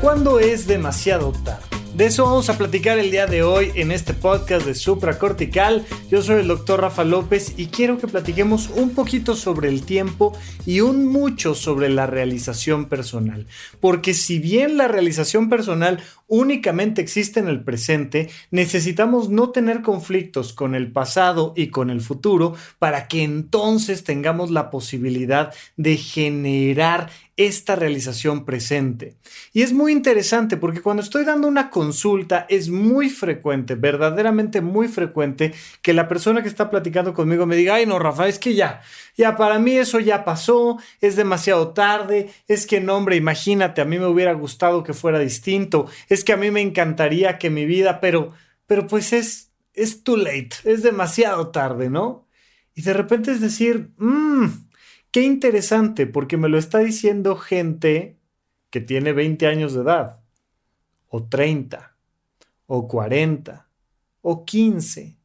¿Cuándo es demasiado tarde? De eso vamos a platicar el día de hoy en este podcast de Supracortical. Yo soy el doctor Rafa López y quiero que platiquemos un poquito sobre el tiempo y un mucho sobre la realización personal. Porque si bien la realización personal únicamente existe en el presente, necesitamos no tener conflictos con el pasado y con el futuro para que entonces tengamos la posibilidad de generar esta realización presente. Y es muy interesante porque cuando estoy dando una consulta es muy frecuente, verdaderamente muy frecuente, que la persona que está platicando conmigo me diga, ay no, Rafa, es que ya, ya para mí eso ya pasó, es demasiado tarde, es que no, hombre, imagínate, a mí me hubiera gustado que fuera distinto, es que a mí me encantaría que mi vida, pero, pero pues es, es too late, es demasiado tarde, ¿no? Y de repente es decir, mmm, Qué interesante, porque me lo está diciendo gente que tiene 20 años de edad, o 30, o 40, o 15.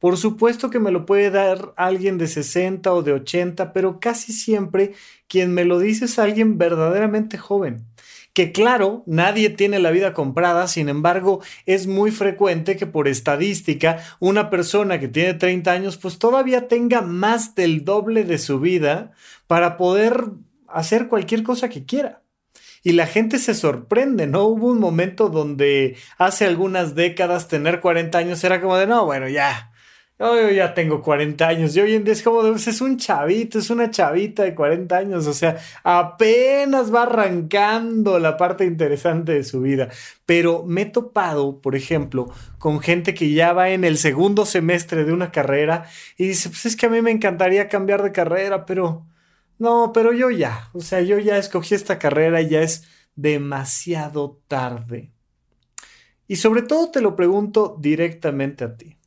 Por supuesto que me lo puede dar alguien de 60 o de 80, pero casi siempre quien me lo dice es alguien verdaderamente joven que claro, nadie tiene la vida comprada, sin embargo, es muy frecuente que por estadística una persona que tiene 30 años pues todavía tenga más del doble de su vida para poder hacer cualquier cosa que quiera. Y la gente se sorprende, ¿no? Hubo un momento donde hace algunas décadas tener 40 años era como de, no, bueno, ya, yo ya tengo 40 años y hoy en día es como, pues, es un chavito, es una chavita de 40 años, o sea, apenas va arrancando la parte interesante de su vida. Pero me he topado, por ejemplo, con gente que ya va en el segundo semestre de una carrera y dice, pues es que a mí me encantaría cambiar de carrera, pero no, pero yo ya, o sea, yo ya escogí esta carrera y ya es demasiado tarde. Y sobre todo te lo pregunto directamente a ti.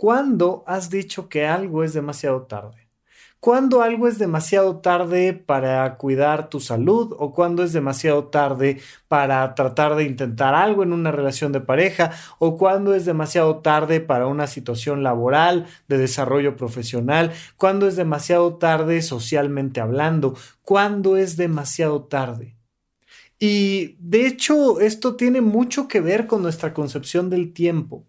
¿Cuándo has dicho que algo es demasiado tarde? ¿Cuándo algo es demasiado tarde para cuidar tu salud o cuándo es demasiado tarde para tratar de intentar algo en una relación de pareja o cuándo es demasiado tarde para una situación laboral, de desarrollo profesional, cuándo es demasiado tarde socialmente hablando, cuándo es demasiado tarde? Y de hecho esto tiene mucho que ver con nuestra concepción del tiempo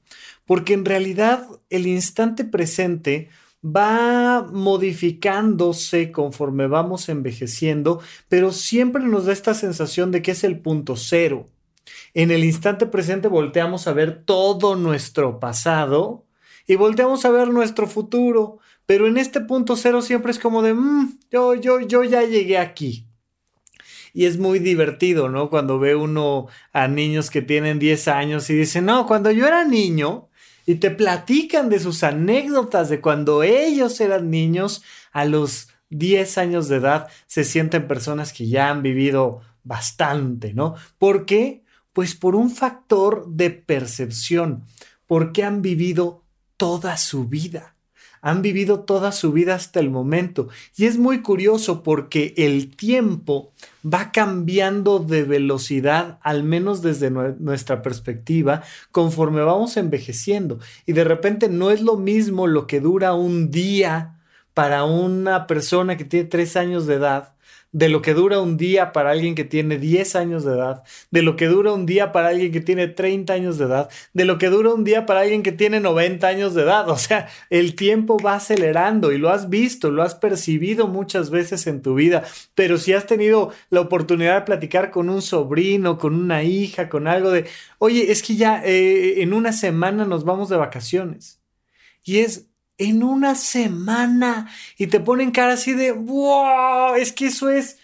porque en realidad el instante presente va modificándose conforme vamos envejeciendo, pero siempre nos da esta sensación de que es el punto cero. En el instante presente volteamos a ver todo nuestro pasado y volteamos a ver nuestro futuro, pero en este punto cero siempre es como de, mm, yo, yo, yo ya llegué aquí. Y es muy divertido, ¿no? Cuando ve uno a niños que tienen 10 años y dicen, no, cuando yo era niño, y te platican de sus anécdotas de cuando ellos eran niños a los 10 años de edad se sienten personas que ya han vivido bastante, ¿no? ¿Por qué? Pues por un factor de percepción, porque han vivido toda su vida han vivido toda su vida hasta el momento. Y es muy curioso porque el tiempo va cambiando de velocidad, al menos desde nuestra perspectiva, conforme vamos envejeciendo. Y de repente no es lo mismo lo que dura un día para una persona que tiene tres años de edad de lo que dura un día para alguien que tiene 10 años de edad, de lo que dura un día para alguien que tiene 30 años de edad, de lo que dura un día para alguien que tiene 90 años de edad. O sea, el tiempo va acelerando y lo has visto, lo has percibido muchas veces en tu vida, pero si has tenido la oportunidad de platicar con un sobrino, con una hija, con algo de, oye, es que ya eh, en una semana nos vamos de vacaciones. Y es, en una semana y te ponen cara así de, wow, es que eso es,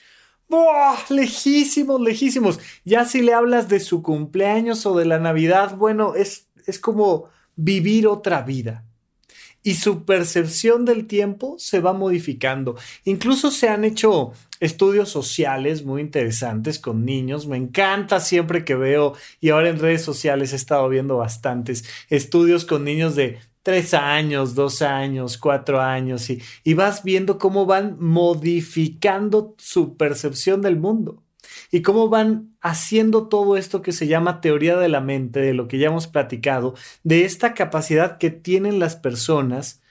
wow, lejísimos, lejísimos. Ya si le hablas de su cumpleaños o de la Navidad, bueno, es, es como vivir otra vida. y su percepción del tiempo se va modificando. Incluso se han hecho estudios sociales muy interesantes con niños. Me encanta siempre que veo, y ahora en redes sociales he estado viendo bastantes estudios con niños de tres años, dos años, cuatro años, y, y vas viendo cómo van modificando su percepción del mundo y cómo van haciendo todo esto que se llama teoría de la mente, de lo que ya hemos platicado, de esta capacidad que tienen las personas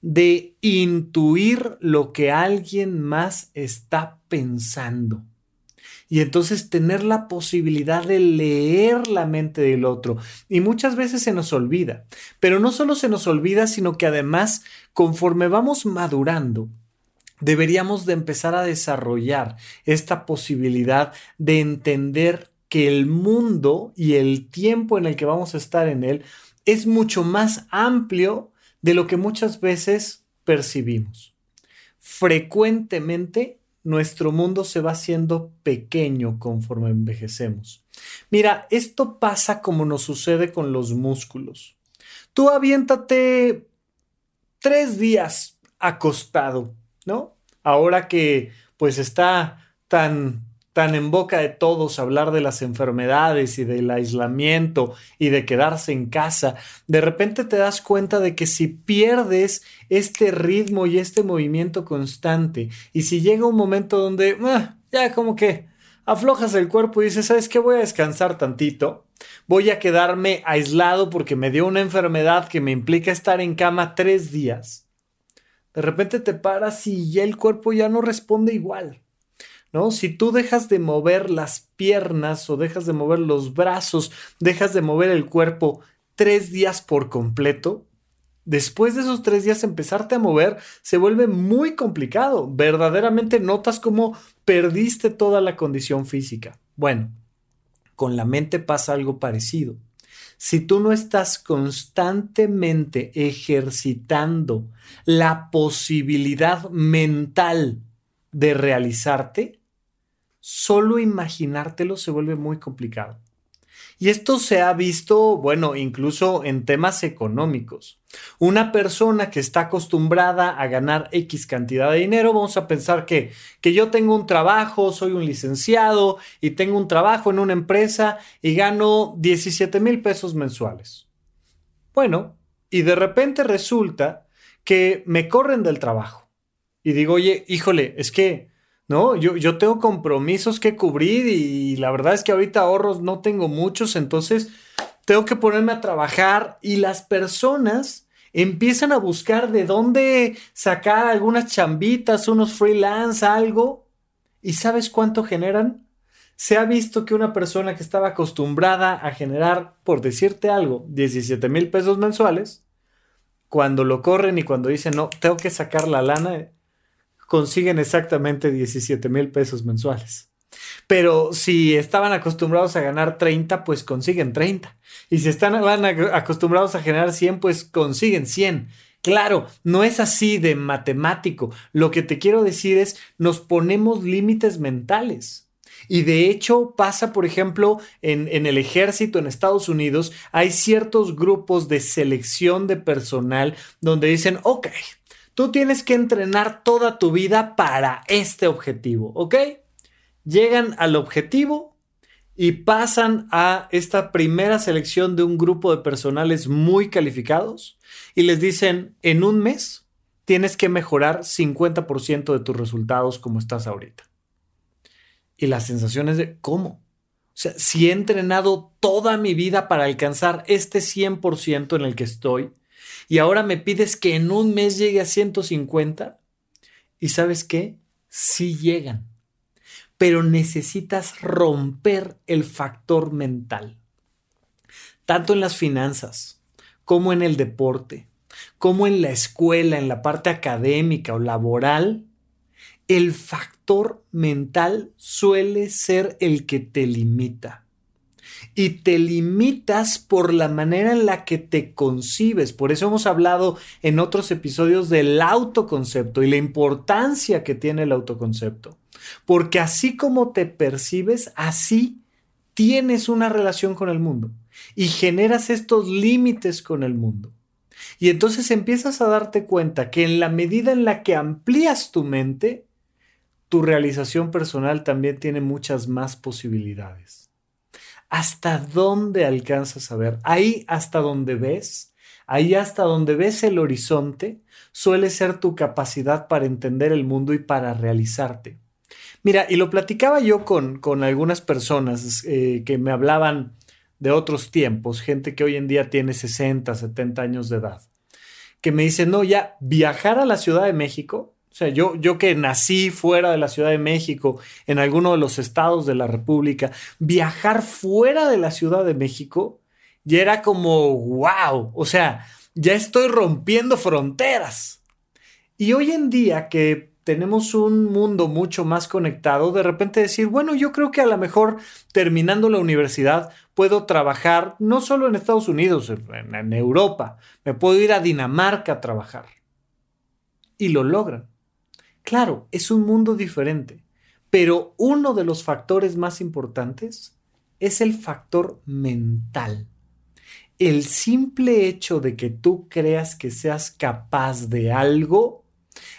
de intuir lo que alguien más está pensando. Y entonces tener la posibilidad de leer la mente del otro. Y muchas veces se nos olvida. Pero no solo se nos olvida, sino que además, conforme vamos madurando, deberíamos de empezar a desarrollar esta posibilidad de entender que el mundo y el tiempo en el que vamos a estar en él es mucho más amplio de lo que muchas veces percibimos. Frecuentemente nuestro mundo se va haciendo pequeño conforme envejecemos. Mira, esto pasa como nos sucede con los músculos. Tú aviéntate tres días acostado ¿no? Ahora que pues está tan tan en boca de todos hablar de las enfermedades y del aislamiento y de quedarse en casa, de repente te das cuenta de que si pierdes este ritmo y este movimiento constante y si llega un momento donde ah, ya como que aflojas el cuerpo y dices, ¿sabes qué? Voy a descansar tantito, voy a quedarme aislado porque me dio una enfermedad que me implica estar en cama tres días de repente te paras y ya el cuerpo ya no responde igual. ¿No? Si tú dejas de mover las piernas o dejas de mover los brazos, dejas de mover el cuerpo tres días por completo, después de esos tres días empezarte a mover se vuelve muy complicado. Verdaderamente notas cómo perdiste toda la condición física. Bueno, con la mente pasa algo parecido. Si tú no estás constantemente ejercitando la posibilidad mental de realizarte, solo imaginártelo se vuelve muy complicado. Y esto se ha visto, bueno, incluso en temas económicos. Una persona que está acostumbrada a ganar X cantidad de dinero, vamos a pensar que, que yo tengo un trabajo, soy un licenciado y tengo un trabajo en una empresa y gano 17 mil pesos mensuales. Bueno, y de repente resulta que me corren del trabajo. Y digo, oye, híjole, es que ¿no? Yo, yo tengo compromisos que cubrir y la verdad es que ahorita ahorros no tengo muchos, entonces tengo que ponerme a trabajar y las personas empiezan a buscar de dónde sacar algunas chambitas, unos freelance, algo. ¿Y sabes cuánto generan? Se ha visto que una persona que estaba acostumbrada a generar, por decirte algo, 17 mil pesos mensuales, cuando lo corren y cuando dicen, no, tengo que sacar la lana, consiguen exactamente 17 mil pesos mensuales. Pero si estaban acostumbrados a ganar 30, pues consiguen 30. Y si están acostumbrados a generar 100, pues consiguen 100. Claro, no es así de matemático. Lo que te quiero decir es, nos ponemos límites mentales. Y de hecho pasa, por ejemplo, en, en, el ejército en Estados Unidos, hay ciertos grupos de selección de personal donde dicen, ok, Tú tienes que entrenar toda tu vida para este objetivo, ¿ok? Llegan al objetivo y pasan a esta primera selección de un grupo de personales muy calificados y les dicen, en un mes tienes que mejorar 50% de tus resultados como estás ahorita. Y la sensación es de, ¿cómo? O sea, si he entrenado toda mi vida para alcanzar este 100% en el que estoy, y ahora me pides que en un mes llegue a 150. ¿Y sabes qué? Sí llegan. Pero necesitas romper el factor mental. Tanto en las finanzas, como en el deporte, como en la escuela, en la parte académica o laboral, el factor mental suele ser el que te limita y te limitas por la manera en la que te concibes. Por eso hemos hablado en otros episodios del autoconcepto y la importancia que tiene el autoconcepto. Porque así como te percibes, así tienes una relación con el mundo y generas estos límites con el mundo. Y entonces empiezas a darte cuenta que en la medida en la que amplías tu mente, tu realización personal también tiene muchas más posibilidades. ¿Hasta dónde alcanzas a ver? Ahí hasta donde ves, ahí hasta donde ves el horizonte, suele ser tu capacidad para entender el mundo y para realizarte. Mira, y lo platicaba yo con, con algunas personas eh, que me hablaban de otros tiempos, gente que hoy en día tiene 60, 70 años de edad, que me dicen, no, ya viajar a la Ciudad de México, sea, yo, yo que nací fuera de la Ciudad de México, en alguno de los estados de la República, viajar fuera de la Ciudad de México ya era como, wow, o sea, ya estoy rompiendo fronteras. Y hoy en día que tenemos un mundo mucho más conectado, de repente decir, bueno, yo creo que a lo mejor terminando la universidad puedo trabajar no solo en Estados Unidos, en, Europa, me puedo ir a Dinamarca a trabajar. Y lo logran. Claro, es un mundo diferente, pero uno de los factores más importantes es el factor mental. El simple hecho de que tú creas que seas capaz de algo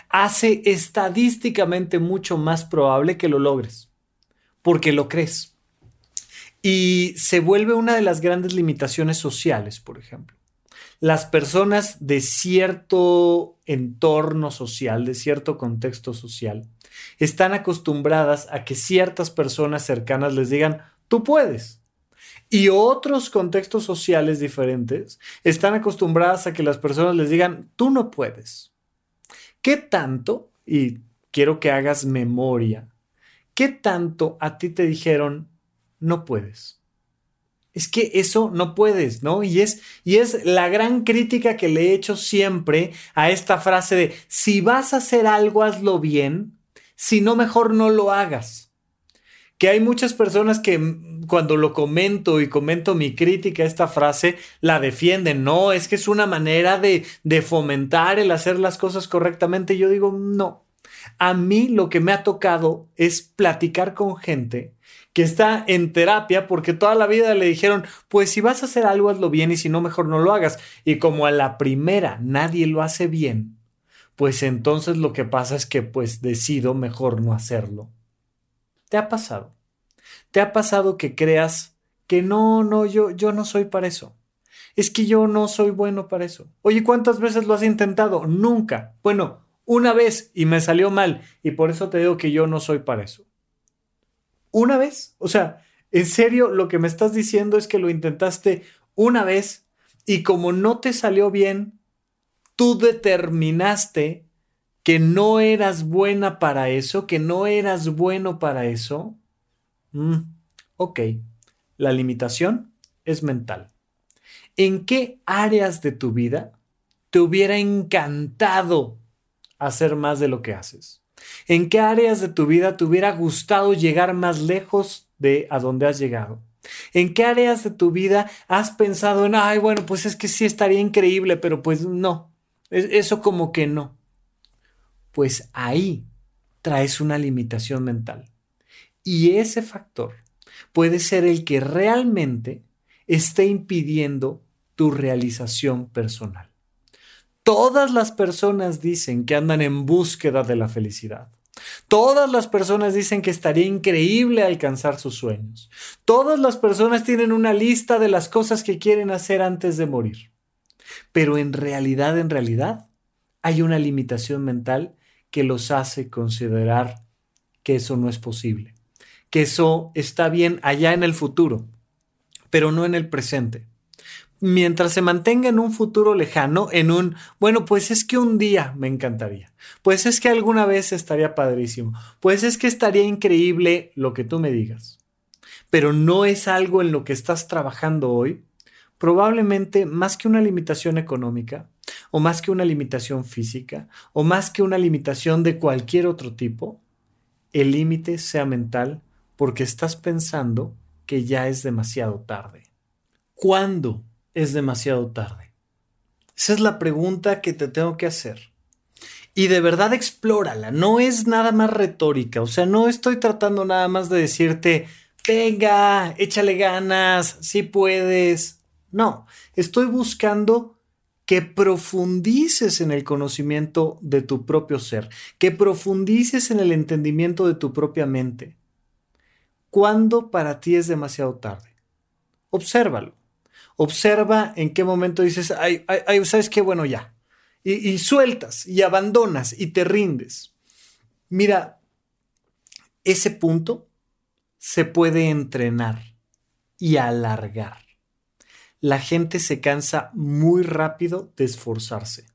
hace estadísticamente mucho más probable que lo logres, porque lo crees. Y se vuelve una de las grandes limitaciones sociales, por ejemplo. Las personas de cierto entorno social, de cierto contexto social, están acostumbradas a que ciertas personas cercanas les digan, tú puedes. Y otros contextos sociales diferentes están acostumbradas a que las personas les digan, tú no puedes. ¿Qué tanto, y quiero que hagas memoria, qué tanto a ti te dijeron, no puedes? Es que eso no puedes, ¿no? Y es, y es la gran crítica que le he hecho siempre a esta frase de, si vas a hacer algo, hazlo bien, si no, mejor no lo hagas que hay muchas personas que mm, cuando lo comento y comento mi crítica a esta frase, la defienden. No, es que es una manera de, de fomentar el hacer las cosas correctamente. Yo digo, no. A mí lo que me ha tocado es platicar con gente que está en terapia porque toda la vida le dijeron, pues si vas a hacer algo, hazlo bien y si no, mejor no lo hagas. Y como a la primera nadie lo hace bien, pues entonces lo que pasa es que pues decido mejor no hacerlo. ¿Te ha pasado? ¿Te ha pasado que creas que no, no, yo, yo no soy para eso? Es que yo no soy bueno para eso. Oye, ¿cuántas veces lo has intentado? Nunca. Bueno, una vez y me salió mal y por eso te digo que yo no soy para eso. ¿Una vez? O sea, en serio, lo que me estás diciendo es que lo intentaste una vez y como no te salió bien, tú determinaste que no eras buena para eso, que no eras bueno para eso, mm, ok, la limitación es mental. ¿En qué áreas de tu vida te hubiera encantado hacer más de lo que haces? ¿En qué áreas de tu vida te hubiera gustado llegar más lejos de a donde has llegado? ¿En qué áreas de tu vida has pensado en, ay, bueno, pues es que sí estaría increíble, pero pues no, eso como que no? pues ahí traes una limitación mental. Y ese factor puede ser el que realmente esté impidiendo tu realización personal. Todas las personas dicen que andan en búsqueda de la felicidad. Todas las personas dicen que estaría increíble alcanzar sus sueños. Todas las personas tienen una lista de las cosas que quieren hacer antes de morir. Pero en realidad, en realidad, hay una limitación mental que los hace considerar que eso no es posible, que eso está bien allá en el futuro, pero no en el presente. Mientras se mantenga en un futuro lejano, en un, bueno, pues es que un día me encantaría, pues es que alguna vez estaría padrísimo, pues es que estaría increíble lo que tú me digas, pero no es algo en lo que estás trabajando hoy, probablemente más que una limitación económica, o más que una limitación física, o más que una limitación de cualquier otro tipo, el límite sea mental porque estás pensando que ya es demasiado tarde. ¿Cuándo es demasiado tarde? Esa es la pregunta que te tengo que hacer. Y de verdad explórala, no es nada más retórica, o sea, no estoy tratando nada más de decirte, venga, échale ganas, si puedes. No, estoy buscando que profundices en el conocimiento de tu propio ser, que profundices en el entendimiento de tu propia mente. ¿Cuándo para ti es demasiado tarde? Obsérvalo. Observa en qué momento dices, ay, ay, ¿sabes qué? Bueno, ya. y sueltas y abandonas y te rindes. Mira, ese punto se puede entrenar y alargar la gente se cansa muy rápido de esforzarse.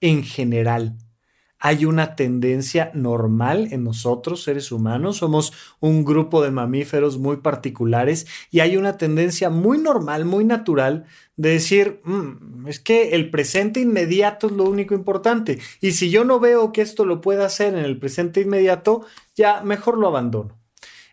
En general, hay una tendencia normal en nosotros, seres humanos, somos un grupo de mamíferos muy particulares y hay una tendencia muy normal, muy natural de decir, mm, es que el presente inmediato es lo único importante y si yo no veo que esto lo pueda hacer en el presente inmediato, ya mejor lo abandono.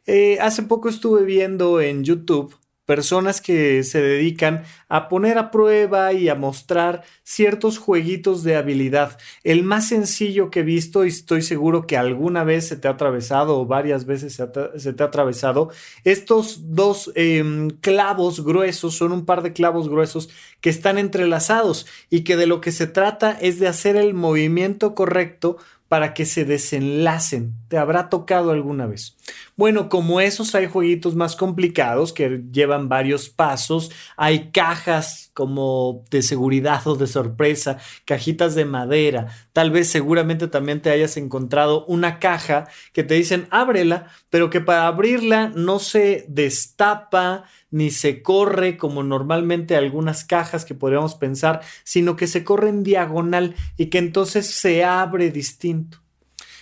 Eh, hace poco estuve viendo en YouTube personas que se dedican a poner a prueba y a mostrar ciertos jueguitos de habilidad. El más sencillo que he visto, y estoy seguro que alguna vez se te ha atravesado o varias veces se, te ha atravesado, estos dos em, clavos gruesos, son un par de clavos gruesos que están entrelazados y que de lo que se trata es de hacer el movimiento correcto para que se desenlacen. ¿Te habrá tocado alguna vez? Bueno, como esos hay jueguitos más complicados que llevan varios pasos, hay cajas como de seguridad o de sorpresa, cajitas de madera, tal vez seguramente también te hayas encontrado una caja que te dicen ábrela, pero que para abrirla no se destapa, ni se corre como normalmente algunas cajas que podríamos pensar, sino que se corre en diagonal y que entonces se abre distinto.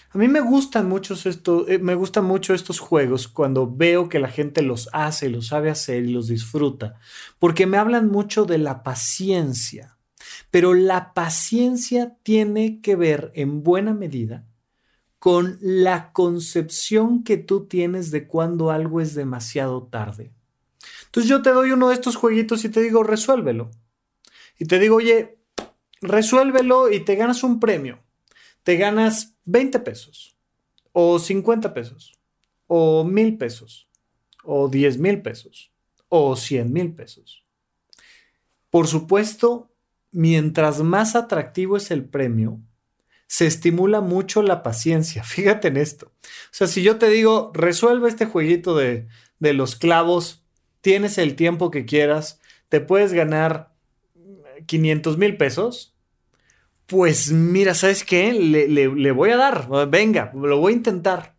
A mí me gustan mucho estos, eh, me gustan mucho estos juegos cuando veo que la gente los hace, los sabe hacer y los disfruta, porque me hablan mucho de la paciencia. Pero la paciencia tiene que ver en buena medida con la concepción que tú tienes de cuando algo es demasiado tarde. Entonces yo te doy uno de estos jueguitos y te digo, resuélvelo. Y te digo, oye, resuélvelo y te ganas un premio. Te ganas 20 pesos, o 50 pesos, o mil pesos, o 10 mil pesos, o 100 mil pesos. Por supuesto, mientras más atractivo es el premio, se estimula mucho la paciencia. Fíjate en esto. O sea, si yo te digo, resuelve este jueguito de, de los clavos tienes el tiempo que quieras, te puedes ganar 500 mil pesos, pues mira, ¿sabes qué? Le, voy a dar, venga, lo voy a intentar.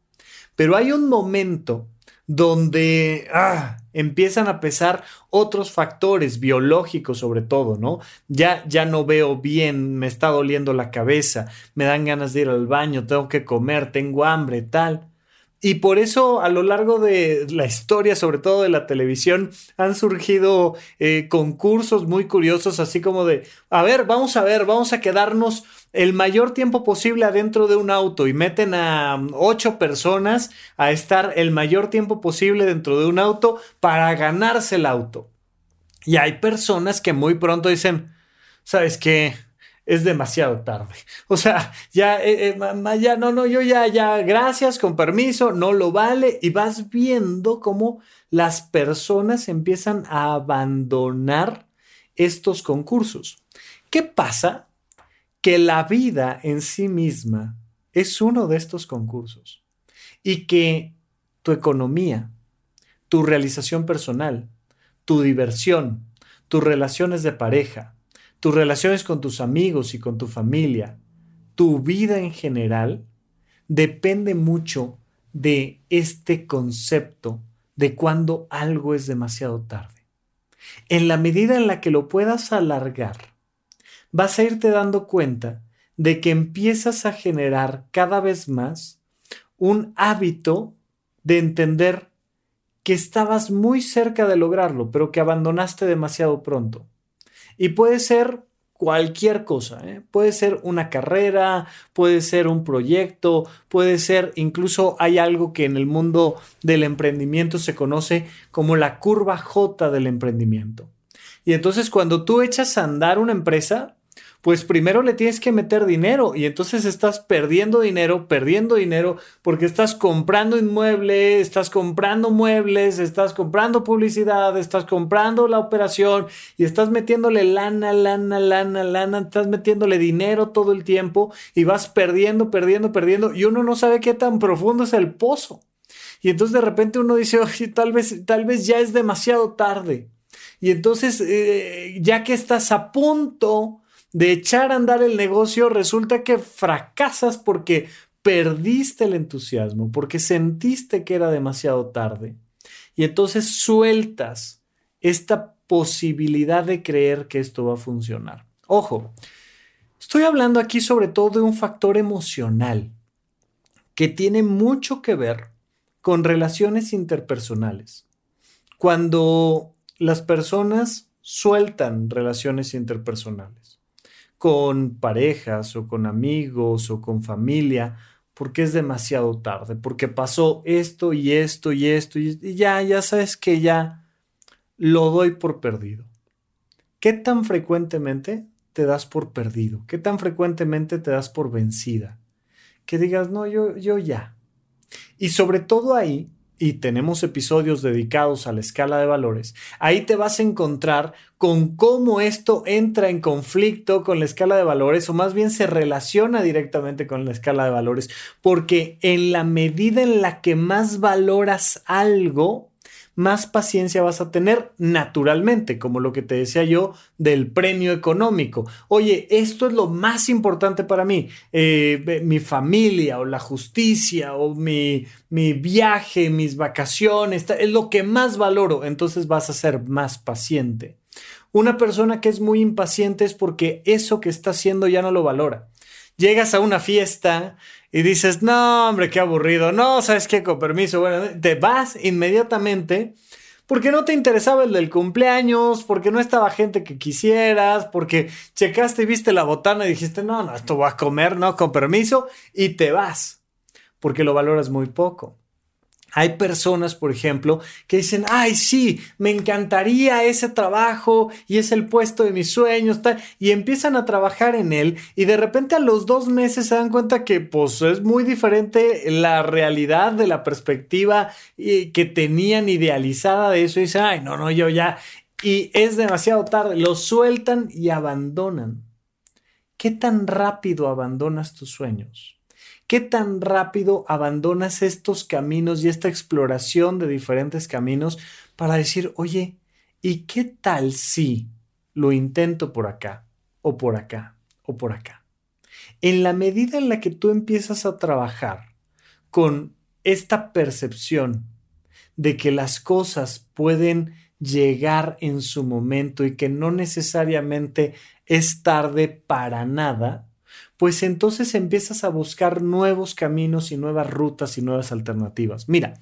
Pero hay un momento donde ah, empiezan a pesar otros factores biológicos sobre todo, ¿no? Ya, ya no veo bien, me está doliendo la cabeza, me dan ganas de ir al baño, tengo que comer, tengo hambre, tal. Y por eso a lo largo de la historia, sobre todo de la televisión, han surgido eh, concursos muy curiosos, así como de, a ver, vamos a ver, vamos a quedarnos el mayor tiempo posible adentro de un auto y meten a ocho personas a estar el mayor tiempo posible dentro de un auto para ganarse el auto. Y hay personas que muy pronto dicen, ¿sabes qué? Es demasiado tarde. O sea, ya, eh, eh, ya, no, no, yo ya, ya, gracias, con permiso, no lo vale. Y vas viendo cómo las personas empiezan a abandonar estos concursos. ¿Qué pasa? Que la vida en sí misma es uno de estos concursos y que tu economía, tu realización personal, tu diversión, tus relaciones de pareja, tus relaciones con tus amigos y con tu familia, tu vida en general, depende mucho de este concepto de cuando algo es demasiado tarde. En la medida en la que lo puedas alargar, vas a irte dando cuenta de que empiezas a generar cada vez más un hábito de entender que estabas muy cerca de lograrlo, pero que abandonaste demasiado pronto. Y puede ser cualquier cosa, ¿eh? puede ser una carrera, puede ser un proyecto, puede ser incluso hay algo que en el mundo del emprendimiento se conoce como la curva J del emprendimiento. Y entonces cuando tú echas a andar una empresa, pues primero le tienes que meter dinero y entonces estás perdiendo dinero, perdiendo dinero porque estás comprando inmueble, estás comprando muebles, estás comprando publicidad, estás comprando la operación y estás metiéndole lana, lana, lana, lana, estás metiéndole dinero todo el tiempo y vas perdiendo, perdiendo, perdiendo y uno no sabe qué tan profundo es el pozo. Y entonces de repente uno dice, oye, tal vez, tal vez ya es demasiado tarde. Y entonces, eh, ya que estás a punto de echar a andar el negocio, resulta que fracasas porque perdiste el entusiasmo, porque sentiste que era demasiado tarde. Y entonces sueltas esta posibilidad de creer que esto va a funcionar. Ojo, estoy hablando aquí sobre todo de un factor emocional que tiene mucho que ver con relaciones interpersonales. Cuando las personas sueltan relaciones interpersonales con parejas o con amigos o con familia, porque es demasiado tarde, porque pasó esto y esto y esto y ya, ya sabes que ya lo doy por perdido. ¿Qué tan frecuentemente te das por perdido? ¿Qué tan frecuentemente te das por vencida? Que digas, no, yo, yo ya. Y sobre todo ahí y tenemos episodios dedicados a la escala de valores, ahí te vas a encontrar con cómo esto entra en conflicto con la escala de valores o más bien se relaciona directamente con la escala de valores, porque en la medida en la que más valoras algo, más paciencia vas a tener naturalmente, como lo que te decía yo del premio económico. Oye, esto es lo más importante para mí, eh, mi familia o la justicia o mi, mi viaje, mis vacaciones, es lo que más valoro, entonces vas a ser más paciente. Una persona que es muy impaciente es porque eso que está haciendo ya no lo valora. Llegas a una fiesta y dices, no, hombre, qué aburrido, no, sabes qué, con permiso, bueno, te vas inmediatamente porque no te interesaba el del cumpleaños, porque no estaba gente que quisieras, porque checaste y viste la botana y dijiste, no, no, esto va a comer, no, con permiso, y te vas, porque lo valoras muy poco. Hay personas, por ejemplo, que dicen, ay, sí, me encantaría ese trabajo y es el puesto de mis sueños, tal, y empiezan a trabajar en él y de repente a los dos meses se dan cuenta que pues es muy diferente la realidad de la perspectiva que tenían idealizada de eso y dicen, ay, no, no, yo ya, y es demasiado tarde, lo sueltan y abandonan. ¿Qué tan rápido abandonas tus sueños? ¿Qué tan rápido abandonas estos caminos y esta exploración de diferentes caminos para decir, oye, ¿y qué tal si lo intento por acá o por acá o por acá? En la medida en la que tú empiezas a trabajar con esta percepción de que las cosas pueden llegar en su momento y que no necesariamente es tarde para nada, pues entonces empiezas a buscar nuevos caminos y nuevas rutas y nuevas alternativas. Mira,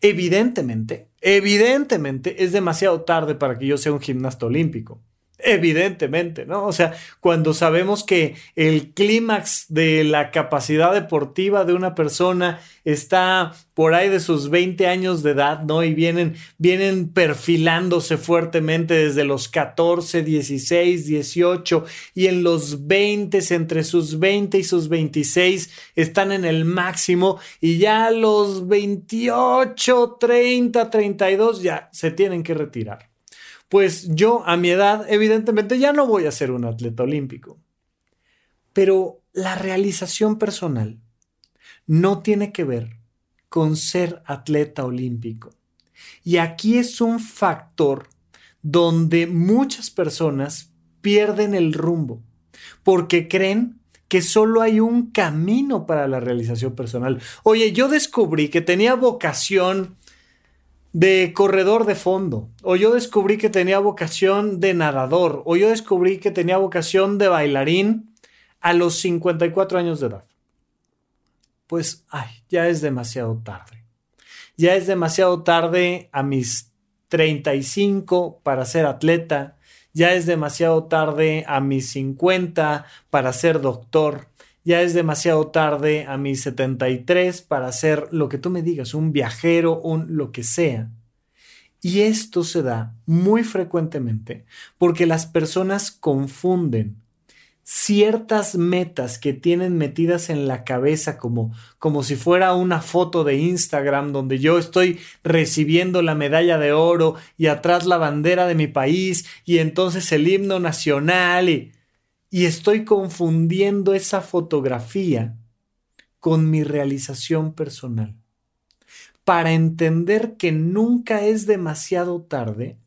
evidentemente, evidentemente es demasiado tarde para que yo sea un gimnasta olímpico. Evidentemente, ¿no? O sea, cuando sabemos que el clímax de la capacidad deportiva de una persona está por ahí de sus 20 años de edad, ¿no? Y vienen, vienen perfilándose fuertemente desde los 14, 16, 18 y en los 20, entre sus 20 y sus 26 están en el máximo y ya los 28, 30, 32 ya se tienen que retirar pues yo a mi edad evidentemente ya no voy a ser un atleta olímpico. Pero la realización personal no tiene que ver con ser atleta olímpico. Y aquí es un factor donde muchas personas pierden el rumbo porque creen que solo hay un camino para la realización personal. Oye, yo descubrí que tenía vocación de corredor de fondo, o yo descubrí que tenía vocación de nadador, o yo descubrí que tenía vocación de bailarín a los 54 años de edad. Pues, ay, ya es demasiado tarde. Ya es demasiado tarde a mis 35 para ser atleta, ya es demasiado tarde a mis 50 para ser doctor, ya es demasiado tarde a mis 73 para ser lo que tú me digas, un viajero, un lo que sea. Y esto se da muy frecuentemente porque las personas confunden ciertas metas que tienen metidas en la cabeza como, como si fuera una foto de Instagram donde yo estoy recibiendo la medalla de oro y atrás la bandera de mi país y entonces el himno nacional y, y estoy confundiendo esa fotografía con mi realización personal. Para entender que nunca es demasiado tarde,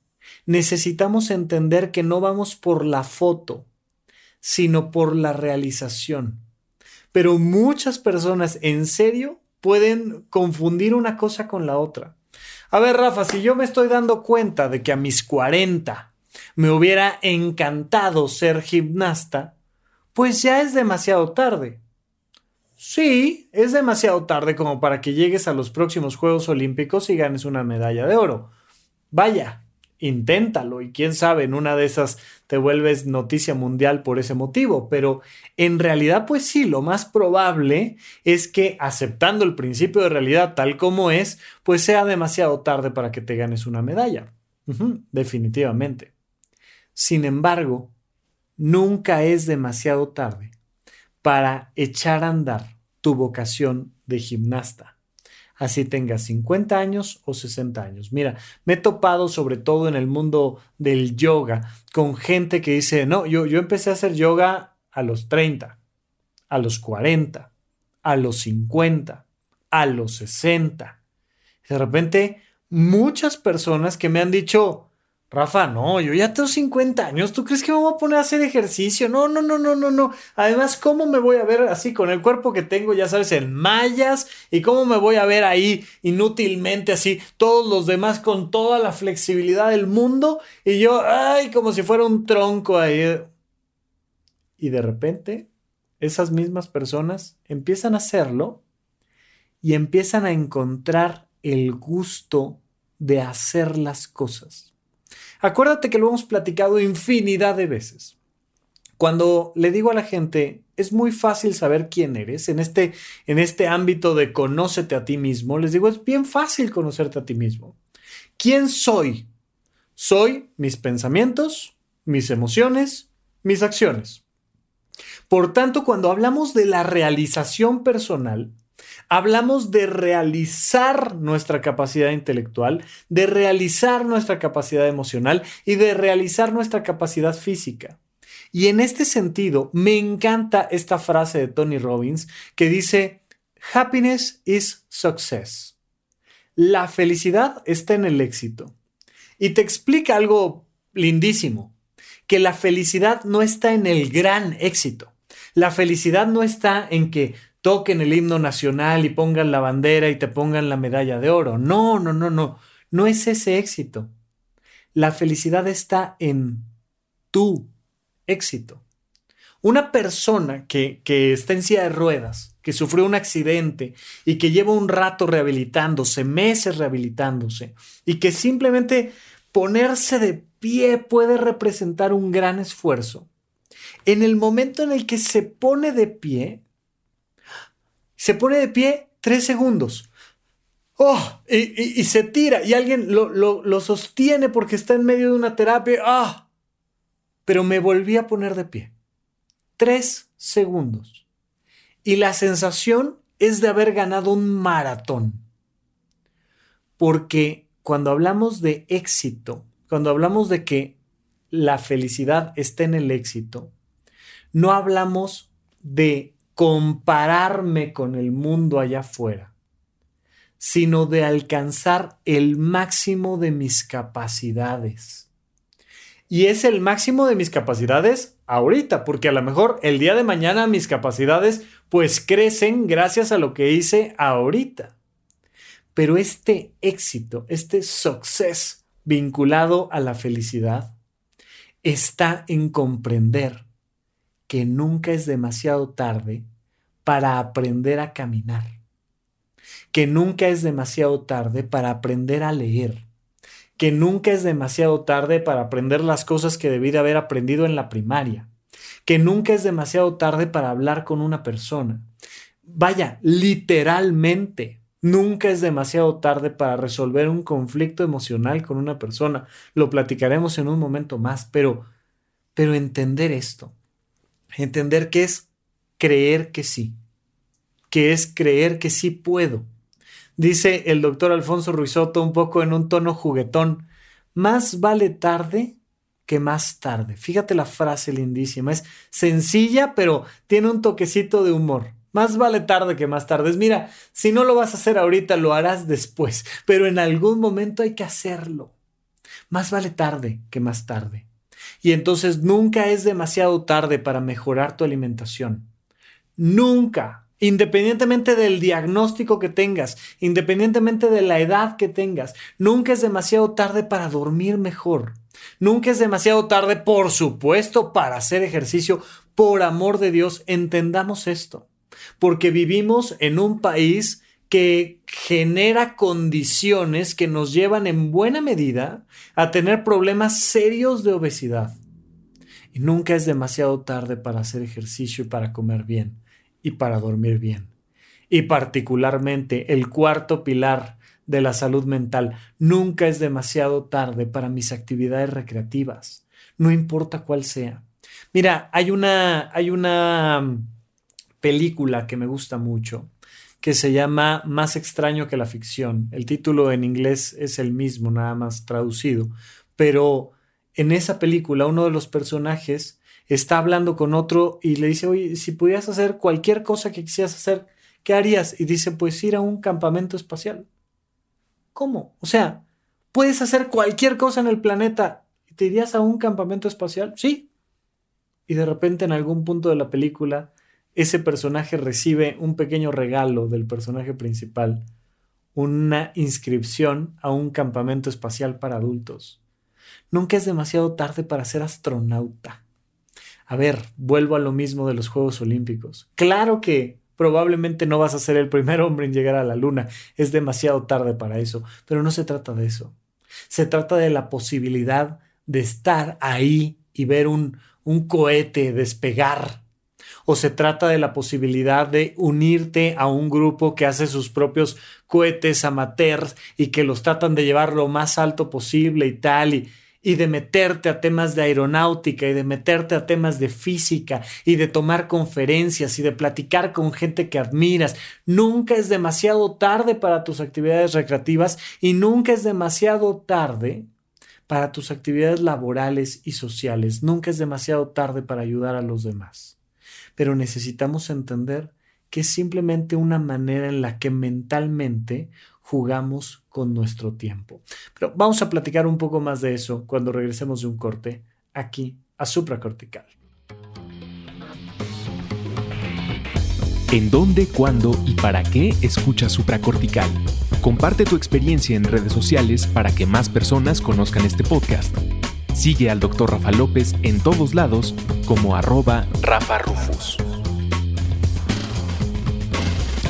necesitamos entender que no vamos por la foto, sino por la realización. Pero muchas personas en serio pueden confundir una cosa con la otra. A ver, Rafa, si yo me estoy dando cuenta de que a mis 40 me hubiera encantado ser gimnasta, pues ya es demasiado tarde. Sí, es demasiado tarde como para que llegues a los próximos Juegos Olímpicos y ganes una medalla de oro. Vaya, inténtalo y quién sabe, en una de esas te vuelves noticia mundial por ese motivo, pero en realidad pues sí, lo más probable es que aceptando el principio de realidad tal como es, pues sea demasiado tarde para que te ganes una medalla. definitivamente. Sin embargo, nunca es demasiado tarde para echar a andar tu vocación de gimnasta así tengas 50 años o 60 años. Mira, me he topado sobre todo en el mundo del yoga con gente que dice, no, yo, yo empecé a hacer yoga a los 30, a los 40, a los 50, a los 60. De repente, muchas personas que me han dicho, Rafa, no, yo ya tengo 50 años, ¿tú crees que me voy a poner a hacer ejercicio? No, no, no, no, no, no. Además, ¿cómo me voy a ver así con el cuerpo que tengo, ya sabes, en mallas? ¿Y cómo me voy a ver ahí inútilmente así, todos los demás con toda la flexibilidad del mundo? Y yo, ay, como si fuera un tronco ahí. Y de repente, esas mismas personas empiezan a hacerlo y empiezan a encontrar el gusto de hacer las cosas Acuérdate que lo hemos platicado infinidad de veces. Cuando le digo a la gente, es muy fácil saber quién eres en este, en este ámbito de conócete a ti mismo, les digo, es bien fácil conocerte a ti mismo. ¿Quién soy? Soy mis pensamientos, mis emociones, mis acciones. Por tanto, cuando hablamos de la realización personal, hablamos de realizar nuestra capacidad intelectual, de realizar nuestra capacidad emocional y de realizar nuestra capacidad física. Y en este sentido, me encanta esta frase de Tony Robbins que dice, Happiness is success. La felicidad está en el éxito. Y te explica algo lindísimo, que la felicidad no está en el gran éxito. La felicidad no está en que toquen el himno nacional y pongan la bandera y te pongan la medalla de oro. No, no, no, no. No es ese éxito. La felicidad está en tu éxito. Una persona que, que está en silla de ruedas, que sufrió un accidente y que lleva un rato rehabilitándose, meses rehabilitándose, y que simplemente ponerse de pie puede representar un gran esfuerzo. En el momento en el que se pone de pie, se pone de pie tres segundos. ¡Oh! Y, se tira y alguien lo, lo, sostiene porque está en medio de una terapia. ¡Ah! Pero me volví a poner de pie. Tres segundos. Y la sensación es de haber ganado un maratón. Porque cuando hablamos de éxito, cuando hablamos de que la felicidad está en el éxito, no hablamos de compararme con el mundo allá afuera, sino de alcanzar el máximo de mis capacidades. Y es el máximo de mis capacidades ahorita, porque a lo mejor el día de mañana mis capacidades pues crecen gracias a lo que hice ahorita. Pero este éxito, este success vinculado a la felicidad, está en comprender que nunca es demasiado tarde para aprender a caminar, que nunca es demasiado tarde para aprender a leer, que nunca es demasiado tarde para aprender las cosas que debí de haber aprendido en la primaria, que nunca es demasiado tarde para hablar con una persona. Vaya, literalmente, nunca es demasiado tarde para resolver un conflicto emocional con una persona. Lo platicaremos en un momento más, pero pero entender esto, Entender que es creer que sí, que es creer que sí puedo. Dice el doctor Alfonso Ruizotto un poco en un tono juguetón, más vale tarde que más tarde. Fíjate la frase lindísima, es sencilla pero tiene un toquecito de humor. Más vale tarde que más tarde. Mira, si no lo vas a hacer ahorita, lo harás después, pero en algún momento hay que hacerlo. Más vale tarde que más tarde. Y entonces nunca es demasiado tarde para mejorar tu alimentación. Nunca, independientemente del diagnóstico que tengas, independientemente de la edad que tengas, nunca es demasiado tarde para dormir mejor. Nunca es demasiado tarde, por supuesto, para hacer ejercicio. Por amor de Dios, entendamos esto porque vivimos en un país que genera condiciones que nos llevan en buena medida a tener problemas serios de obesidad. Y nunca es demasiado tarde para hacer ejercicio y para comer bien y para dormir bien. Y particularmente el cuarto pilar de la salud mental, nunca es demasiado tarde para mis actividades recreativas, no importa cuál sea. Mira, hay una, hay una película que me gusta mucho, que se llama Más extraño que la ficción. El título en inglés es el mismo, nada más traducido, pero en esa película uno de los personajes está hablando con otro y le dice, oye, si pudieras hacer cualquier cosa que quisieras hacer, ¿qué harías? Y dice, pues ir a un campamento espacial. ¿Cómo? O sea, puedes hacer cualquier cosa en el planeta. ¿Te irías a un campamento espacial? Sí. Y de repente en algún punto de la película ese personaje recibe un pequeño regalo del personaje principal, una inscripción a un campamento espacial para adultos. Nunca es demasiado tarde para ser astronauta. A ver, vuelvo a lo mismo de los Juegos Olímpicos. Claro que probablemente no vas a ser el primer hombre en llegar a la Luna, es demasiado tarde para eso, pero no se trata de eso. Se trata de la posibilidad de estar ahí y ver un, un cohete despegar o se trata de la posibilidad de unirte a un grupo que hace sus propios cohetes amateurs y que los tratan de llevar lo más alto posible y tal, y, y de meterte a temas de aeronáutica y de meterte a temas de física y de tomar conferencias y de platicar con gente que admiras. Nunca es demasiado tarde para tus actividades recreativas y nunca es demasiado tarde para tus actividades laborales y sociales. Nunca es demasiado tarde para ayudar a los demás pero necesitamos entender que es simplemente una manera en la que mentalmente jugamos con nuestro tiempo. Pero vamos a platicar un poco más de eso cuando regresemos de un corte aquí a supracortical. ¿En dónde, cuándo y para qué escucha supracortical? Comparte tu experiencia en redes sociales para que más personas conozcan este podcast. Sigue al Dr. Rafa López en todos lados como arroba Rafa Rufus.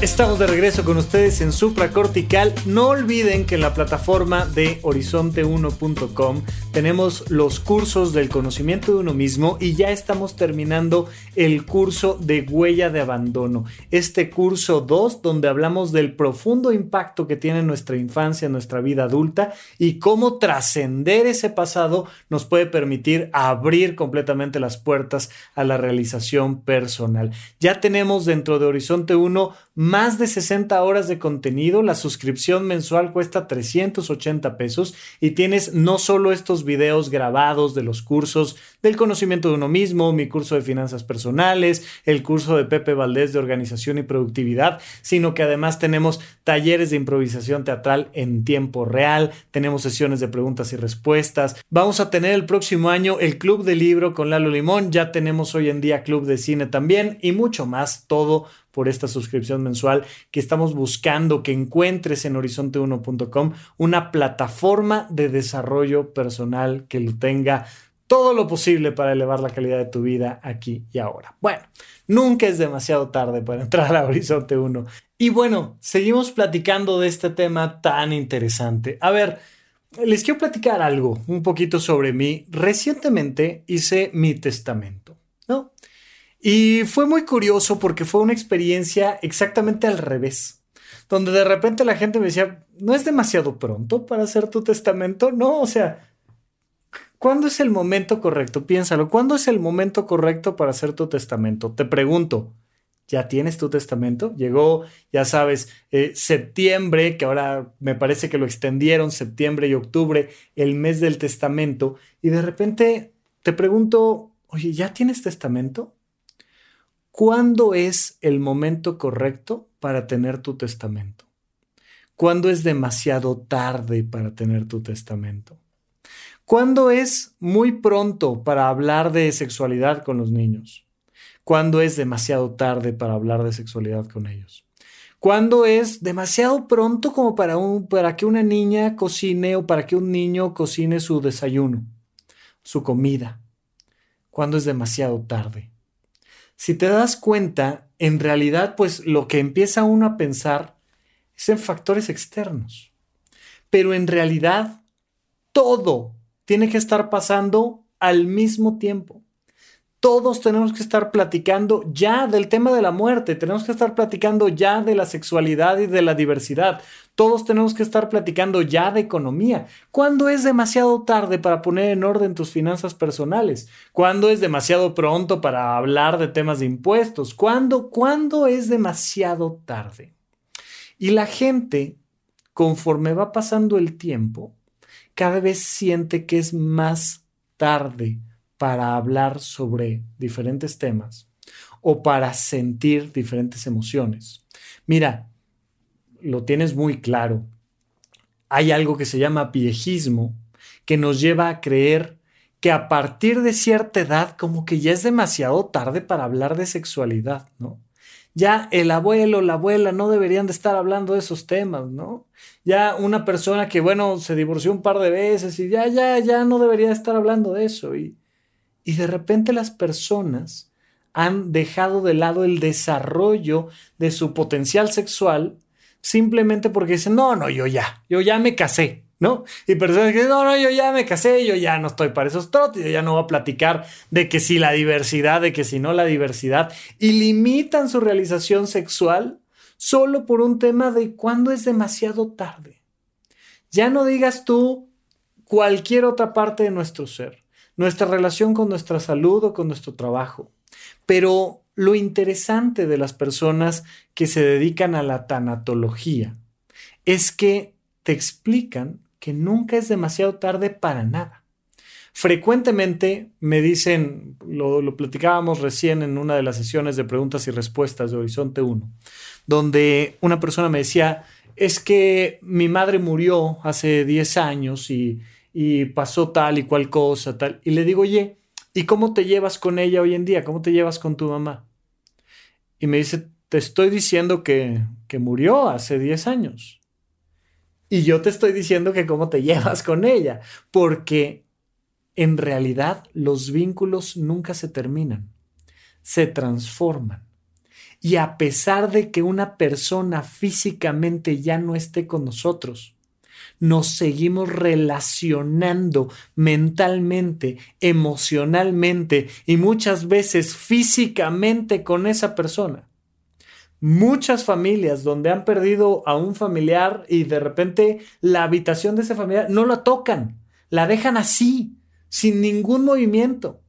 Estamos de regreso con ustedes en Supracortical. No olviden que en la plataforma de horizonte1.com tenemos los cursos del conocimiento de uno mismo y ya estamos terminando el curso de huella de abandono. Este curso 2 donde hablamos del profundo impacto que tiene nuestra infancia nuestra vida adulta y cómo trascender ese pasado nos puede permitir abrir completamente las puertas a la realización personal. Ya tenemos dentro de Horizonte 1 más de 60 horas de contenido. La suscripción mensual cuesta 380 pesos y tienes no solo estos videos grabados de los cursos del conocimiento de uno mismo, mi curso de finanzas personales, el curso de Pepe Valdés de organización y productividad, sino que además tenemos talleres de improvisación teatral en tiempo real, tenemos sesiones de preguntas y respuestas. Vamos a tener el próximo año el club de libro con Lalo Limón, ya tenemos hoy en día club de cine también y mucho más, todo por esta suscripción mensual que estamos buscando que encuentres en horizonte1.com una plataforma de desarrollo personal que lo tenga todo lo posible para elevar la calidad de tu vida aquí y ahora. Bueno, nunca es demasiado tarde para entrar a Horizonte 1. Y bueno, seguimos platicando de este tema tan interesante. A ver, les quiero platicar algo, un poquito sobre mí. Recientemente hice mi testamento, ¿no? Y fue muy curioso porque fue una experiencia exactamente al revés, donde de repente la gente me decía, no es demasiado pronto para hacer tu testamento, no, o sea, ¿Cuándo es el momento correcto? Piénsalo. ¿Cuándo es el momento correcto para hacer tu testamento? Te pregunto, ¿ya tienes tu testamento? Llegó, ya sabes, eh, septiembre, que ahora me parece que lo extendieron, septiembre y octubre, el mes del testamento, y de repente te pregunto, oye, ¿ya tienes testamento? ¿Cuándo es el momento correcto para tener tu testamento? ¿Cuándo es demasiado tarde para tener tu testamento? ¿Cuándo es muy pronto para hablar de sexualidad con los niños? ¿Cuándo es demasiado tarde para hablar de sexualidad con ellos? ¿Cuándo es demasiado pronto como para, que una niña cocine o para que un niño cocine su desayuno, su comida? ¿Cuándo es demasiado tarde? Si te das cuenta, en realidad, pues lo que empieza uno a pensar es en factores externos. Pero en realidad, todo tiene que estar pasando al mismo tiempo. Todos tenemos que estar platicando ya del tema de la muerte, tenemos que estar platicando ya de la sexualidad y de la diversidad, todos tenemos que estar platicando ya de economía. ¿Cuándo es demasiado tarde para poner en orden tus finanzas personales? ¿Cuándo es demasiado pronto para hablar de temas de impuestos? ¿Cuándo, ¿cuándo es demasiado tarde? Y la gente, conforme va pasando el tiempo, cada vez siente que es más tarde para hablar sobre diferentes temas o para sentir diferentes emociones. Mira, lo tienes muy claro. Hay algo que se llama viejismo que nos lleva a creer que a partir de cierta edad como que ya es demasiado tarde para hablar de sexualidad, ¿no? Ya el abuelo, la abuela no deberían de estar hablando de esos temas, ¿no? Ya una persona que, bueno, se divorció un par de veces y ya, ya, ya no debería estar hablando de eso. Y, y de repente las personas han dejado de lado el desarrollo de su potencial sexual simplemente porque dicen, no, no, yo ya, yo ya me casé, ¿no? Y personas que dicen, no, no, yo ya me casé, yo ya no estoy para esos trotes, yo ya no voy a platicar de que si la diversidad, de que si no la diversidad, y limitan su realización sexual solo por un tema de cuándo es demasiado tarde. Ya no digas tú cualquier otra parte de nuestro ser, nuestra relación con nuestra salud o con nuestro trabajo, pero lo interesante de las personas que se dedican a la tanatología es que te explican que nunca es demasiado tarde para nada. Frecuentemente me dicen, lo, platicábamos recién en una de las sesiones de preguntas y respuestas de Horizonte 1, donde una persona me decía, es que mi madre murió hace 10 años y, y pasó tal y cual cosa, tal. Y le digo, oye, ¿y cómo te llevas con ella hoy en día? ¿Cómo te llevas con tu mamá? Y me dice, te estoy diciendo que, que murió hace 10 años. Y yo te estoy diciendo que cómo te llevas con ella, porque en realidad los vínculos nunca se terminan, se transforman. Y a pesar de que una persona físicamente ya no esté con nosotros, nos seguimos relacionando mentalmente, emocionalmente y muchas veces físicamente con esa persona muchas familias donde han perdido a un familiar y de repente la habitación de ese familiar no la tocan, la dejan así, sin ningún movimiento.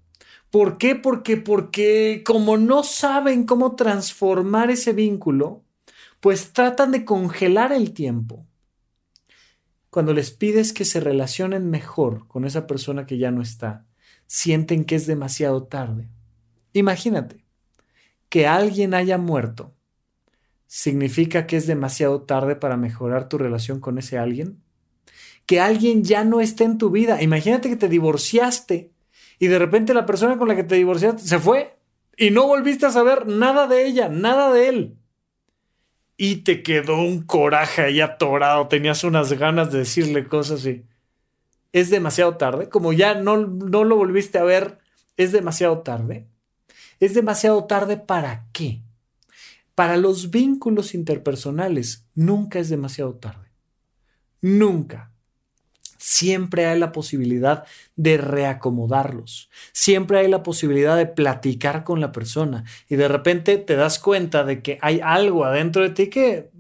¿Por qué? Porque, porque como no saben cómo transformar ese vínculo, pues tratan de congelar el tiempo. Cuando les pides que se relacionen mejor con esa persona que ya no está, sienten que es demasiado tarde. Imagínate que alguien haya muerto significa que es demasiado tarde para mejorar tu relación con ese alguien? Que alguien ya no esté en tu vida. Imagínate que te divorciaste y de repente la persona con la que te divorciaste se fue y no volviste a saber nada de ella, nada de él. Y te quedó un coraje ahí atorado, tenías unas ganas de decirle cosas y es demasiado tarde, como ya no, no lo volviste a ver, es demasiado tarde. ¿Es demasiado tarde para qué? Para los vínculos interpersonales nunca es demasiado tarde. Nunca. Siempre hay la posibilidad de reacomodarlos. Siempre hay la posibilidad de platicar con la persona. Y de repente te das cuenta de que hay algo adentro de ti que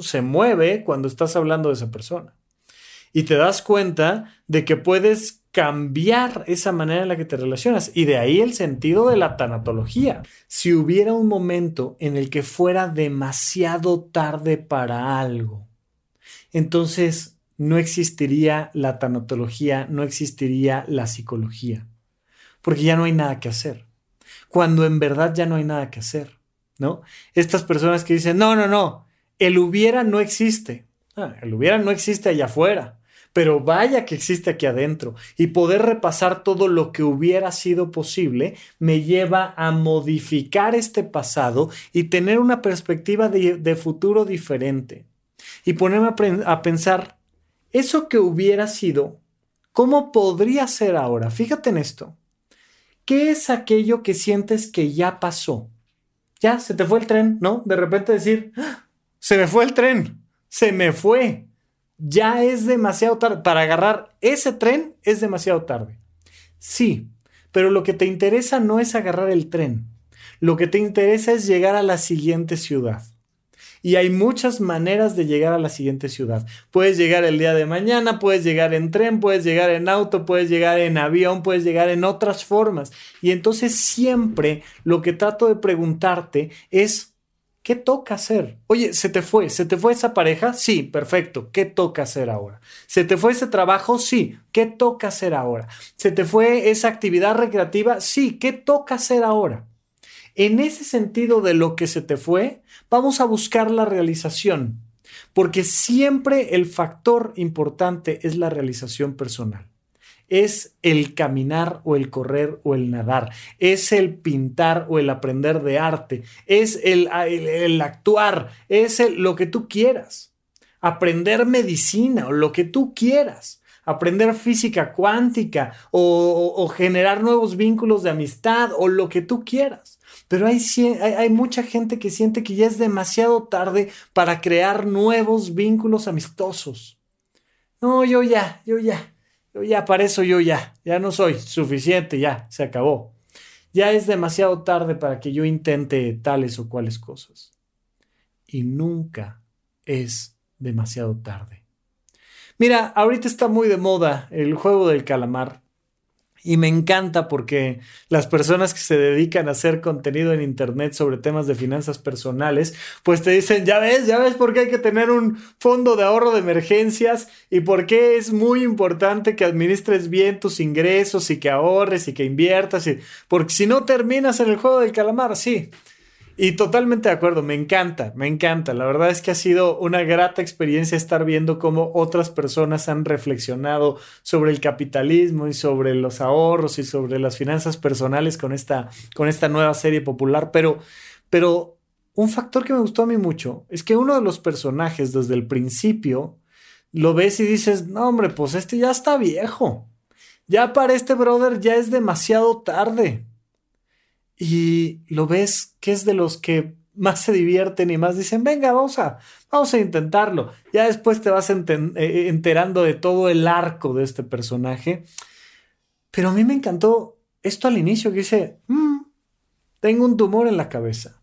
se mueve cuando estás hablando de esa persona. y te das cuenta de que puedes cambiar esa manera en la que te relacionas. Y de ahí el sentido de la tanatología. Si hubiera un momento en el que fuera demasiado tarde para algo, entonces no existiría la tanatología, no existiría la psicología, porque ya no hay nada que hacer. Cuando en verdad ya no hay nada que hacer, ¿no? Estas personas que dicen, no, no, no, el hubiera no existe. Ah, el hubiera no existe allá afuera pero vaya que existe aquí adentro. Y poder repasar todo lo que hubiera sido posible me lleva a modificar este pasado y tener una perspectiva de, futuro diferente. Y ponerme a, pensar, eso que hubiera sido, ¿cómo podría ser ahora? Fíjate en esto. ¿Qué es aquello que sientes que ya pasó? Ya, se te fue el tren, ¿no? De repente decir, ¡Ah! se me fue el tren, se me fue ya es demasiado tarde. Para agarrar ese tren es demasiado tarde. Sí, pero lo que te interesa no es agarrar el tren. Lo que te interesa es llegar a la siguiente ciudad. Y hay muchas maneras de llegar a la siguiente ciudad. Puedes llegar el día de mañana, puedes llegar en tren, puedes llegar en auto, puedes llegar en avión, puedes llegar en otras formas. Y entonces siempre lo que trato de preguntarte es, ¿Qué toca hacer? Oye, ¿se te fue? ¿Se te fue esa pareja? Sí, perfecto. ¿Qué toca hacer ahora? ¿Se te fue ese trabajo? Sí. ¿Qué toca hacer ahora? ¿Se te fue esa actividad recreativa? Sí. ¿Qué toca hacer ahora? En ese sentido de lo que se te fue, vamos a buscar la realización, porque siempre el factor importante es la realización personal es el caminar o el correr o el nadar, es el pintar o el aprender de arte, es el, actuar, es lo que tú quieras, aprender medicina o lo que tú quieras, aprender física cuántica o, generar nuevos vínculos de amistad o lo que tú quieras. Pero hay, hay mucha gente que siente que ya es demasiado tarde para crear nuevos vínculos amistosos. No, yo ya, yo ya, ya para eso yo ya, ya no soy suficiente, ya, se acabó. Ya es demasiado tarde para que yo intente tales o cuales cosas. Y nunca es demasiado tarde. Mira, ahorita está muy de moda el juego del calamar. Y me encanta porque las personas que se dedican a hacer contenido en Internet sobre temas de finanzas personales, pues te dicen, ya ves, ya ves por qué hay que tener un fondo de ahorro de emergencias y por qué es muy importante que administres bien tus ingresos y que ahorres y que inviertas, y... porque si no terminas en el juego del calamar, sí. Y totalmente de acuerdo, me encanta, me encanta. La verdad es que ha sido una grata experiencia estar viendo cómo otras personas han reflexionado sobre el capitalismo y sobre los ahorros y sobre las finanzas personales con esta, con esta nueva serie popular. Pero, pero un factor que me gustó a mí mucho es que uno de los personajes desde el principio lo ves y dices, no hombre, pues este ya está viejo. Ya para este brother ya es demasiado tarde y lo ves que es de los que más se divierten y más dicen, venga, vamos a, vamos a intentarlo. Ya después te vas eh, enterando de todo el arco de este personaje. Pero a mí me encantó esto al inicio que dice, mm, tengo un tumor en la cabeza.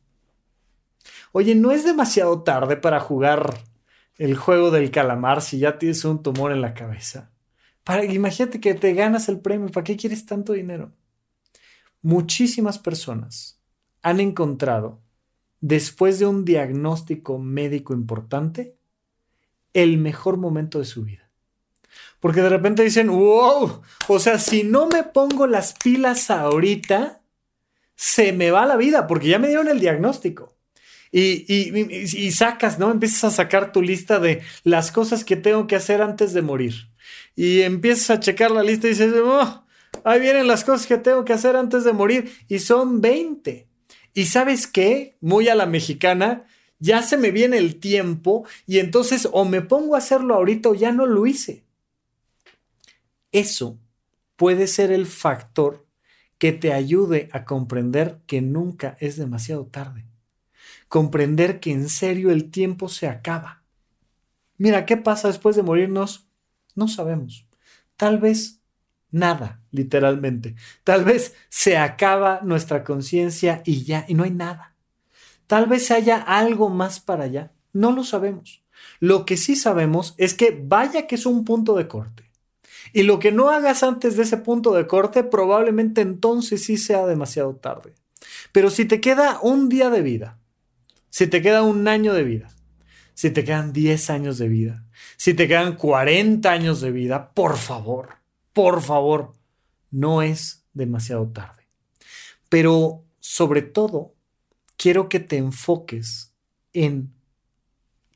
Oye, no es demasiado tarde para jugar el juego del calamar si ya tienes un tumor en la cabeza. Para, imagínate que te ganas el premio, ¿para qué quieres tanto dinero? Muchísimas personas han encontrado, después de un diagnóstico médico importante, el mejor momento de su vida. Porque de repente dicen, wow, o sea, si no me pongo las pilas ahorita, se me va la vida, porque ya me dieron el diagnóstico. Y, y, sacas, ¿no? Empiezas a sacar tu lista de las cosas que tengo que hacer antes de morir. Y empiezas a checar la lista y dices, oh, ahí vienen las cosas que tengo que hacer antes de morir y son 20. Y sabes qué, muy a la mexicana, ya se me viene el tiempo y entonces o me pongo a hacerlo ahorita o ya no lo hice. Eso puede ser el factor que te ayude a comprender que nunca es demasiado tarde. Comprender que en serio el tiempo se acaba. Mira, ¿qué pasa después de morirnos? No sabemos. Tal vez nada, literalmente. Tal vez se acaba nuestra conciencia y ya, y no hay nada. Tal vez haya algo más para allá, no lo sabemos. Lo que sí sabemos es que vaya que es un punto de corte. Y lo que no hagas antes de ese punto de corte, probablemente entonces sí sea demasiado tarde. Pero si te queda un día de vida, si te queda un año de vida, si te quedan 10 años de vida, si te quedan 40 años de vida, por favor, por favor, no es demasiado tarde. Pero sobre todo, quiero que te enfoques en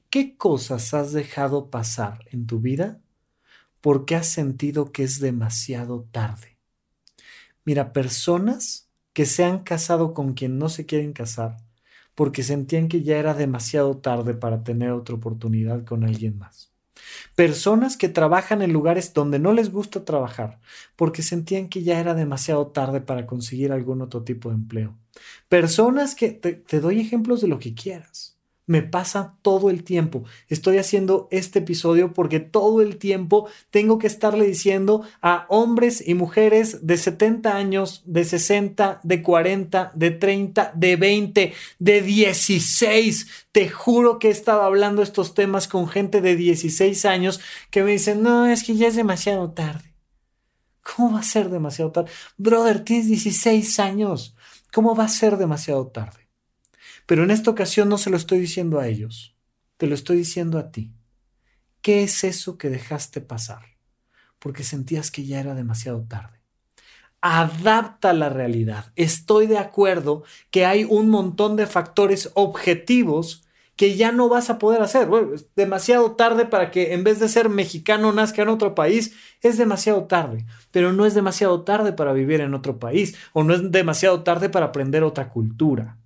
qué cosas has dejado pasar en tu vida porque has sentido que es demasiado tarde. Mira, personas que se han casado con quien no se quieren casar porque sentían que ya era demasiado tarde para tener otra oportunidad con alguien más. Personas que trabajan en lugares donde no les gusta trabajar porque sentían que ya era demasiado tarde para conseguir algún otro tipo de empleo. Personas que te, doy ejemplos de lo que quieras me pasa todo el tiempo. Estoy haciendo este episodio porque todo el tiempo tengo que estarle diciendo a hombres y mujeres de 70 años, de 60, de 40, de 30, de 20, de 16. Te juro que he estado hablando estos temas con gente de 16 años que me dicen, no, es que ya es demasiado tarde. ¿Cómo va a ser demasiado tarde? Brother, tienes 16 años. ¿Cómo va a ser demasiado tarde? Pero en esta ocasión no se lo estoy diciendo a ellos, te lo estoy diciendo a ti. ¿Qué es eso que dejaste pasar? Porque sentías que ya era demasiado tarde. Adapta la realidad. Estoy de acuerdo que hay un montón de factores objetivos que ya no vas a poder hacer. es demasiado tarde para que en vez de ser mexicano nazca en otro país. Es demasiado tarde, pero no es demasiado tarde para vivir en otro país o no es demasiado tarde para aprender otra cultura.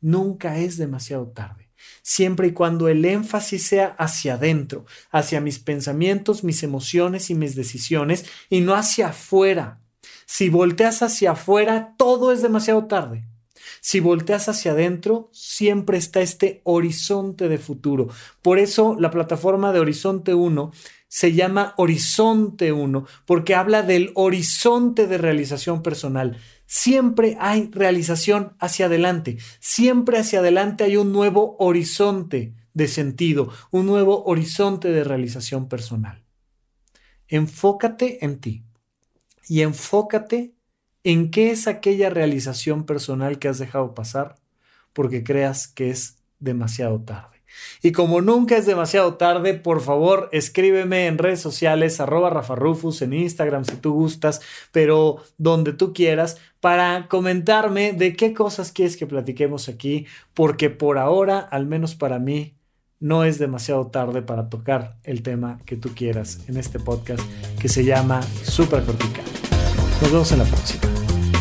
Nunca es demasiado tarde, siempre y cuando el énfasis sea hacia adentro, hacia mis pensamientos, mis emociones y mis decisiones, y no hacia afuera. Si volteas hacia afuera, todo es demasiado tarde. Si volteas hacia adentro, siempre está este horizonte de futuro. Por eso la plataforma de Horizonte 1 se llama Horizonte 1, porque habla del horizonte de realización personal. Siempre hay realización hacia adelante, siempre hacia adelante hay un nuevo horizonte de sentido, un nuevo horizonte de realización personal. Enfócate en ti y enfócate en qué es aquella realización personal que has dejado pasar porque creas que es demasiado tarde. Y como nunca es demasiado tarde, por favor escríbeme en redes sociales, arroba Rafa Rufus, en Instagram si tú gustas, pero donde tú quieras, para comentarme de qué cosas quieres que platiquemos aquí, porque por ahora, al menos para mí, no es demasiado tarde para tocar el tema que tú quieras en este podcast que se llama Supracortical. Nos vemos en la próxima.